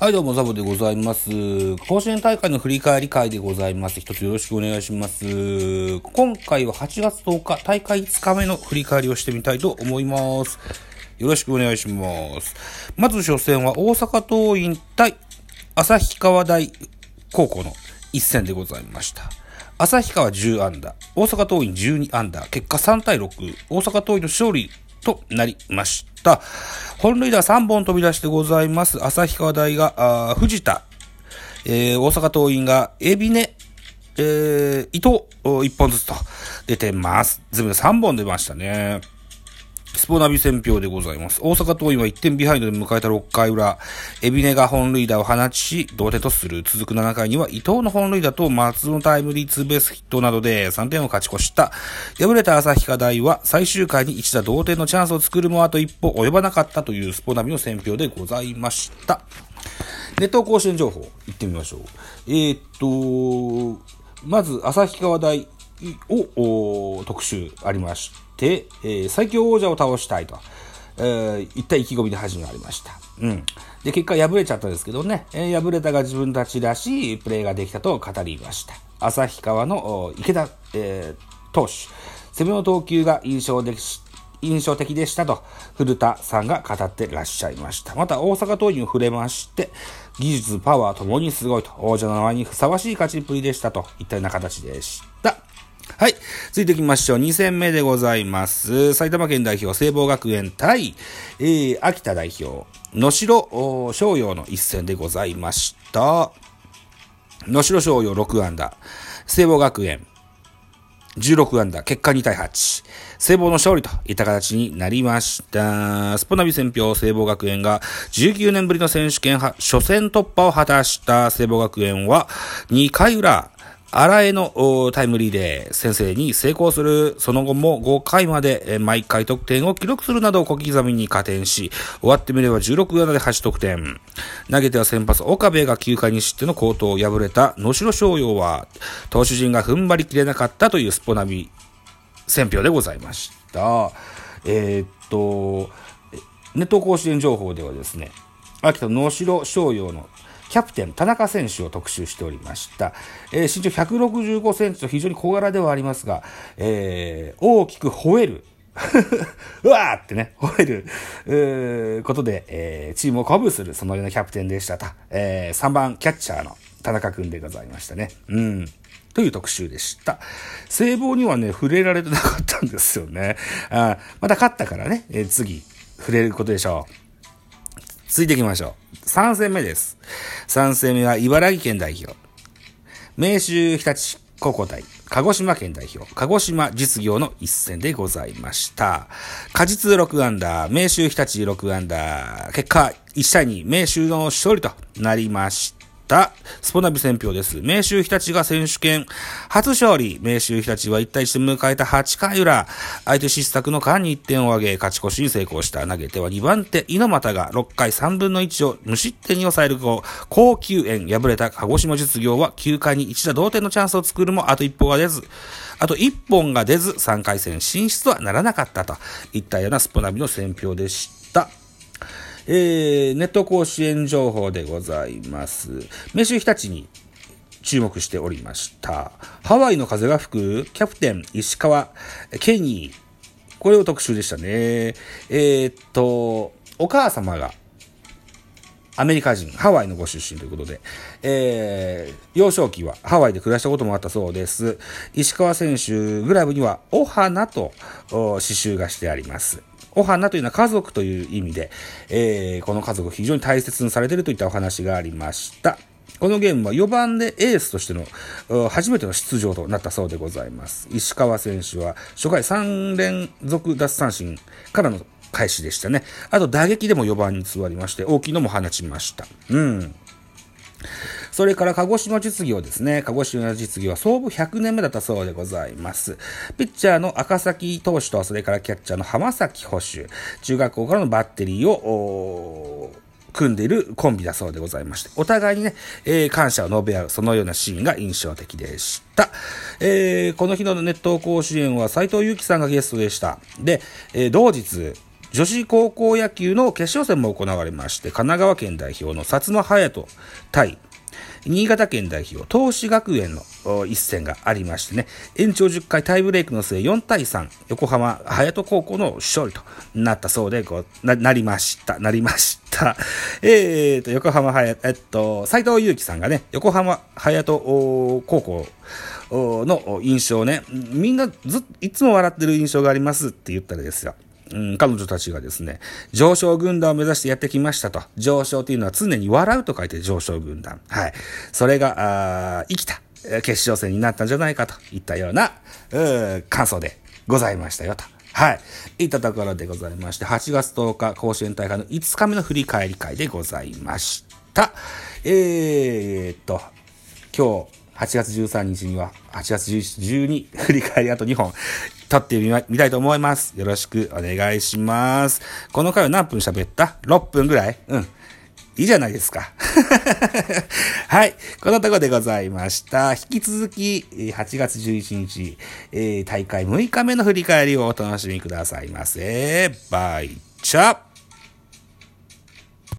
はい、どうも、ザボでございます。甲子園大会の振り返り会でございます。一つよろしくお願いします。今回は8月10日、大会5日目の振り返りをしてみたいと思います。よろしくお願いします。まず初戦は大阪桐蔭対旭川大高校の一戦でございました。旭川10アンダー、大阪桐蔭12アンダー、結果3対6、大阪桐蔭の勝利となりました。本塁打3本飛び出してございます。旭川大が、藤田、えー大阪桐蔭が、海老根、えー伊藤、1本ずつと出てます。全部で3本出ましたね。スポナビ戦票でございます。大阪桐蔭は1点ビハインドで迎えた6回裏、エビネが本塁打を放ち、同点とする。続く7回には伊藤の本塁打と松のタイムリーツーベースヒットなどで3点を勝ち越した。敗れた旭川大は最終回に一打同点のチャンスを作るもあと一歩及ばなかったというスポナビの戦票でございました。ネット甲子園情報、行ってみましょう。えーっと、まず、旭川大を特集ありまして、えー最強王者を倒したいと、えーいった意気込みで始まりました。うん。で、結果敗れちゃったんですけどね、えー敗れたが自分たちらしいプレーができたと語りました。旭川の池田、えー投手、攻めの投球が印象的し印象的でしたと、古田さんが語ってらっしゃいました。また、大阪桐蔭を触れまして、技術、パワーともにすごいと、王者の名前にふさわしい勝ちっぷりでしたと、いったような形でした。はい。続いていきましょう。2戦目でございます。埼玉県代表、聖望学園対、えー、秋田代表、能代お商陽の一戦でございました。能代商陽6安打、聖望学園16安打、結果2対8。聖望の勝利といった形になりました。スポナビ戦票聖望学園が19年ぶりの選手権初戦突破を果たした聖望学園は2回裏、荒江のタイムリーで先制に成功する。その後も5回まで毎回得点を記録するなど小刻みに加点し、終わってみれば16安打で8得点。投げては先発岡部が9回に失点の好投を敗れた能代商陽は、投手陣が踏ん張りきれなかったというスポナビ選票でございました。えーっと、ネット甲子園情報ではですね、秋田能代商陽のキャプテン田中選手を特集しておりました。えー身長165センチと非常に小柄ではありますが、えー大きく吠える。うわーってね、吠える、えーことで、えーチームを鼓舞する、そのようなキャプテンでしたと。え3番キャッチャーの田中くんでございましたね。うん。という特集でした。聖望にはね、触れられてなかったんですよね。あまた勝ったからね、えー次、触れることでしょう。続いていきましょう。3戦目です。3戦目は茨城県代表。明秀日立高校対鹿児島県代表、鹿児島実業の一戦でございました。果実6アンダー、明秀日立6アンダー、結果1対2、明秀の勝利となりました。スポナビ選票です。明秀日立が選手権初勝利。明秀日立は1対1で迎えた8回裏。相手失策の間に1点を挙げ、勝ち越しに成功した。投げては2番手、猪俣が6回3分の1を無失点に抑える後、高級円敗れた鹿児島実業は9回に1打同点のチャンスを作るも、あと一歩が出ず、あと1本が出ず、3回戦進出はならなかったといったようなスポナビの選票でした。えー、ネット甲子園情報でございます。明秀日立に注目しておりました。ハワイの風が吹くキャプテン石川ケニー。これを特集でしたね。えーっと、お母様がアメリカ人、ハワイのご出身ということで、えー、幼少期はハワイで暮らしたこともあったそうです。石川選手、グラブには、お花と刺繍がしてあります。お花というのは家族という意味で、えーこの家族を非常に大切にされているといったお話がありました。このゲームは4番でエースとしての初めての出場となったそうでございます。石川選手は初回3連続奪三振からの開始でしたね。あと打撃でも4番に座りまして、大きいのも放ちました。うん。それから鹿児島実業ですね。鹿児島実業は創部100年目だったそうでございます。ピッチャーの赤崎投手と、それからキャッチャーの浜崎捕手、中学校からのバッテリーを、組んでいるコンビだそうでございまして、お互いにね、えー感謝を述べ合う、そのようなシーンが印象的でした。えーこの日の熱湯甲子園は斉藤祐樹さんがゲストでした。で、えー同日、女子高校野球の決勝戦も行われまして、神奈川県代表の薩摩隼人対新潟県代表、東志学園の一戦がありましてね、延長10回タイブレークの末4対3、横浜隼人高校の勝利となったそうでごな、なりました、なりました。えーと、横浜隼人、えっと、斎藤佑樹さんがね、横浜隼人高校の印象ね、みんなずいつも笑ってる印象がありますって言ったらですよ。うん、彼女たちがですね、上昇軍団を目指してやってきましたと。上昇というのは常に笑うと書いて上昇軍団。はい。それが、あ生きた決勝戦になったんじゃないかといったような、う感想でございましたよと。はい。いったところでございまして、8月10日甲子園大会の5日目の振り返り会でございました。えー、っと、今日、8月13日には、8月12振り返りあと2本撮ってみみたいと思います。よろしくお願いします。この回は何分喋った ?6 分ぐらい？うん。いいじゃないですか。はい。このとこでございました。引き続き、8月11日、えー、大会6日目の振り返りをお楽しみくださいませ。バイチャ